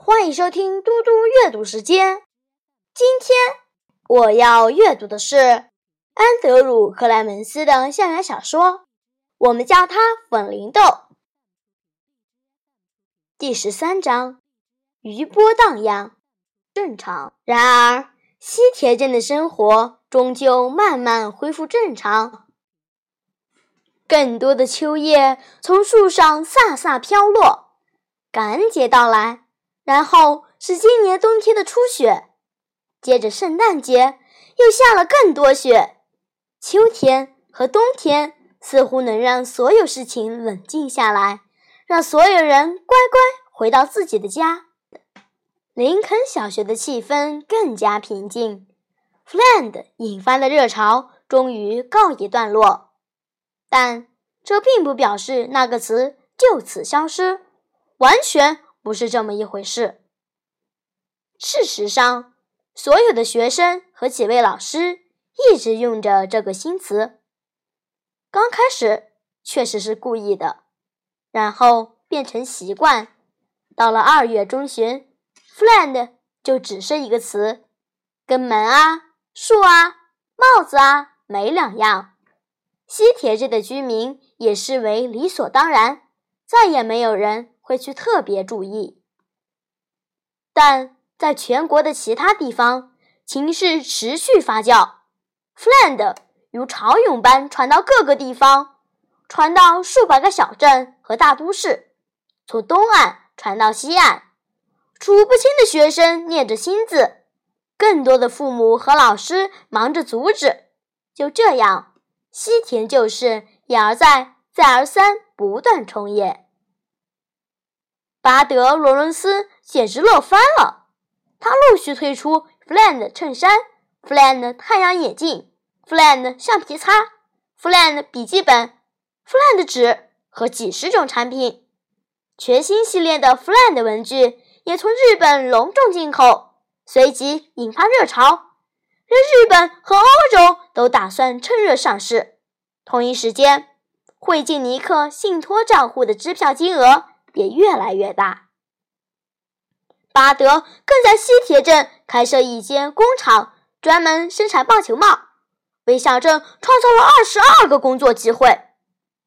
欢迎收听嘟嘟阅读时间。今天我要阅读的是安德鲁·克莱门斯的校园小说，我们叫它《粉铃豆》。第十三章：余波荡漾，正常。然而，西铁镇的生活终究慢慢恢复正常。更多的秋叶从树上飒飒飘落，感恩节到来。然后是今年冬天的初雪，接着圣诞节又下了更多雪。秋天和冬天似乎能让所有事情冷静下来，让所有人乖乖回到自己的家。林肯小学的气氛更加平静。Fland 引发的热潮终于告一段落，但这并不表示那个词就此消失，完全。不是这么一回事。事实上，所有的学生和几位老师一直用着这个新词。刚开始确实是故意的，然后变成习惯。到了二月中旬，“friend” 就只是一个词，跟门啊、树啊、帽子啊没两样。西铁镇的居民也视为理所当然，再也没有人。会去特别注意，但在全国的其他地方，情势持续发酵，“friend” 如潮涌般传到各个地方，传到数百个小镇和大都市，从东岸传到西岸，数不清的学生念着新字，更多的父母和老师忙着阻止。就这样，西田旧事一而再，再而三，不断重演。巴德·罗伦斯简直乐翻了，他陆续推出 Fland 衬衫、Fland 太阳眼镜、Fland 橡皮擦、Fland 笔记本、Fland 纸和几十种产品。全新系列的 Fland 文具也从日本隆重进口，随即引发热潮，连日本和欧洲都打算趁热上市。同一时间，汇进尼克信托账户的支票金额。也越来越大。巴德更在西铁镇开设一间工厂，专门生产棒球帽，为小镇创造了二十二个工作机会。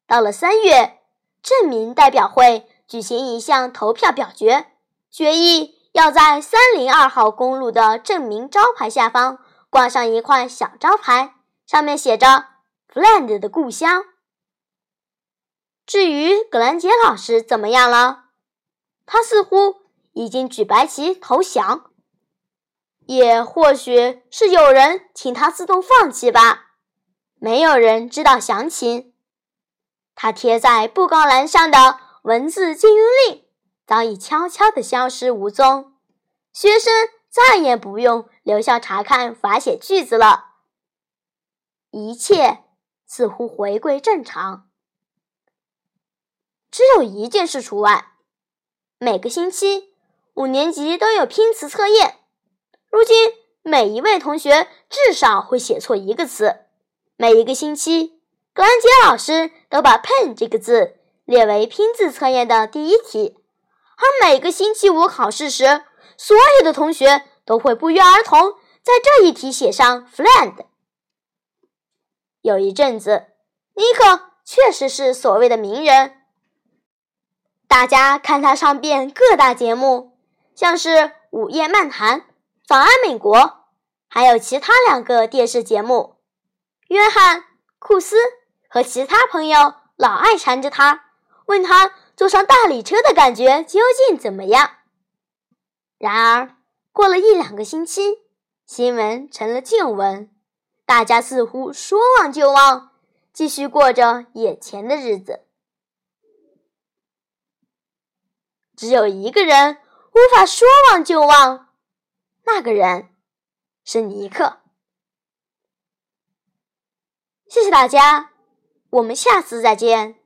到了三月，镇民代表会举行一项投票表决，决议要在三零二号公路的镇民招牌下方挂上一块小招牌，上面写着 “Fland 的故乡”。至于格兰杰老师怎么样了？他似乎已经举白旗投降，也或许是有人请他自动放弃吧。没有人知道详情。他贴在布告栏上的文字禁用令早已悄悄地消失无踪，学生再也不用留校查看罚写句子了。一切似乎回归正常。只有一件事除外，每个星期五年级都有拼词测验。如今每一位同学至少会写错一个词。每一个星期，格兰杰老师都把 “pen” 这个字列为拼字测验的第一题。而每个星期五考试时，所有的同学都会不约而同在这一题写上 “friend”。有一阵子，尼克确实是所谓的名人。大家看他上遍各大节目，像是《午夜漫谈》《早安美国》，还有其他两个电视节目。约翰·库斯和其他朋友老爱缠着他，问他坐上大理车的感觉究竟怎么样。然而，过了一两个星期，新闻成了旧闻，大家似乎说忘就忘，继续过着眼前的日子。只有一个人无法说忘就忘，那个人是尼克。谢谢大家，我们下次再见。